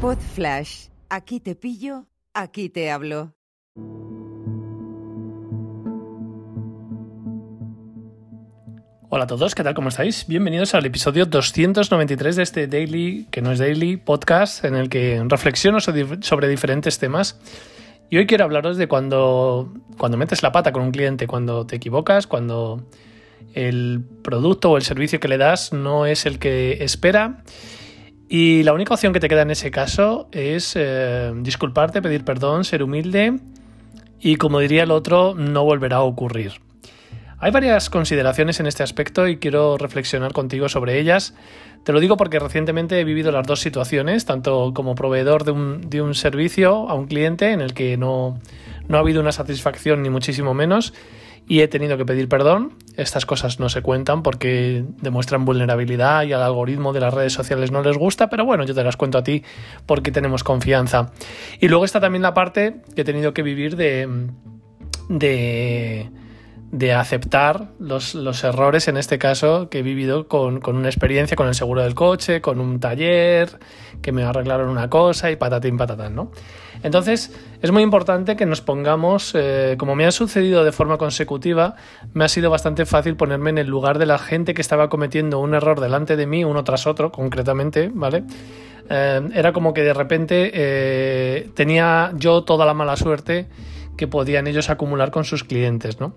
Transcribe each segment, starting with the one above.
Pod Flash. Aquí te pillo, aquí te hablo. Hola a todos, ¿qué tal? ¿Cómo estáis? Bienvenidos al episodio 293 de este Daily, que no es Daily, podcast en el que reflexiono sobre diferentes temas. Y hoy quiero hablaros de cuando, cuando metes la pata con un cliente, cuando te equivocas, cuando el producto o el servicio que le das no es el que espera. Y la única opción que te queda en ese caso es eh, disculparte, pedir perdón, ser humilde y como diría el otro, no volverá a ocurrir. Hay varias consideraciones en este aspecto y quiero reflexionar contigo sobre ellas. Te lo digo porque recientemente he vivido las dos situaciones, tanto como proveedor de un, de un servicio a un cliente en el que no, no ha habido una satisfacción ni muchísimo menos y he tenido que pedir perdón. Estas cosas no se cuentan porque demuestran vulnerabilidad y al algoritmo de las redes sociales no les gusta, pero bueno, yo te las cuento a ti porque tenemos confianza. Y luego está también la parte que he tenido que vivir de... de de aceptar los, errores, en este caso, que he vivido con, una experiencia con el seguro del coche, con un taller, que me arreglaron una cosa y patatín patatán, ¿no? Entonces, es muy importante que nos pongamos, eh, como me ha sucedido de forma consecutiva, me ha sido bastante fácil ponerme en el lugar de la gente que estaba cometiendo un error delante de mí, uno tras otro, concretamente, ¿vale? Eh, era como que de repente eh, tenía yo toda la mala suerte que podían ellos acumular con sus clientes, ¿no?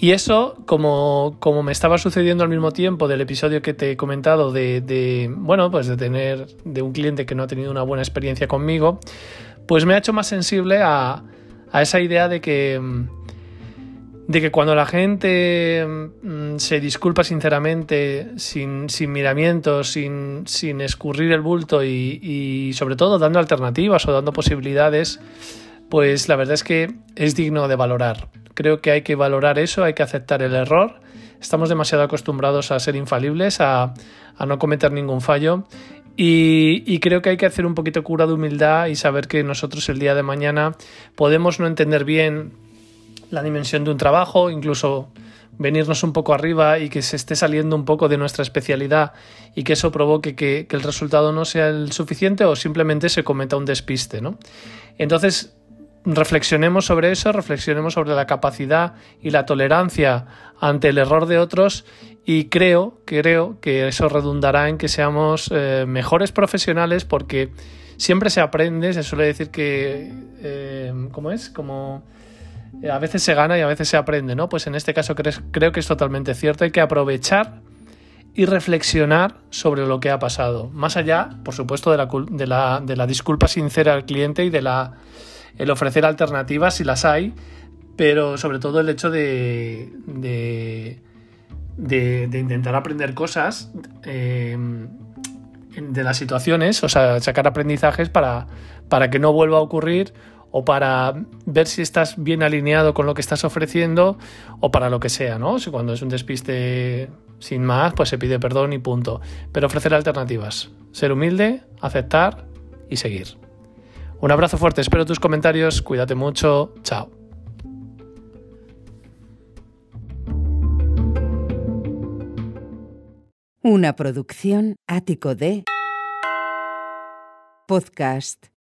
Y eso, como, como, me estaba sucediendo al mismo tiempo del episodio que te he comentado de, bueno, pues de tener de un cliente que no ha tenido una buena experiencia conmigo, pues me ha hecho más sensible a, a esa idea de que, de que cuando la gente mm, se disculpa sinceramente, sin, sin miramientos, sin, sin, escurrir el bulto y, y sobre todo dando alternativas o dando posibilidades, pues la verdad es que es digno de valorar. Creo que hay que valorar eso, hay que aceptar el error. Estamos demasiado acostumbrados a ser infalibles, a, no cometer ningún fallo. Y, creo que hay que hacer un poquito cura de humildad y saber que nosotros el día de mañana podemos no entender bien la dimensión de un trabajo, incluso venirnos un poco arriba y que se esté saliendo un poco de nuestra especialidad y que eso provoque que, que, el resultado no sea el suficiente o simplemente se cometa un despiste. ¿no? Entonces, reflexionemos sobre eso, reflexionemos sobre la capacidad y la tolerancia ante el error de otros y creo, creo que eso redundará en que seamos eh, mejores profesionales porque siempre se aprende, se suele decir que, eh, ¿cómo es? Como eh, a veces se gana y a veces se aprende, ¿no? Pues en este caso creo que es totalmente cierto, hay que aprovechar y reflexionar sobre lo que ha pasado, más allá, por supuesto, de la, de la, de la disculpa sincera al cliente y de la el ofrecer alternativas si las hay, pero sobre todo el hecho de, de, intentar aprender cosas em, de las situaciones, o sea, sacar aprendizajes para, para que no vuelva a ocurrir o para ver si estás bien alineado con lo que estás ofreciendo o para lo que sea, ¿no? Si cuando es un despiste sin más, pues se pide perdón y punto. Pero ofrecer alternativas, ser humilde, aceptar y seguir. Un abrazo fuerte, espero tus comentarios, cuídate mucho, chao. Una producción ático de podcast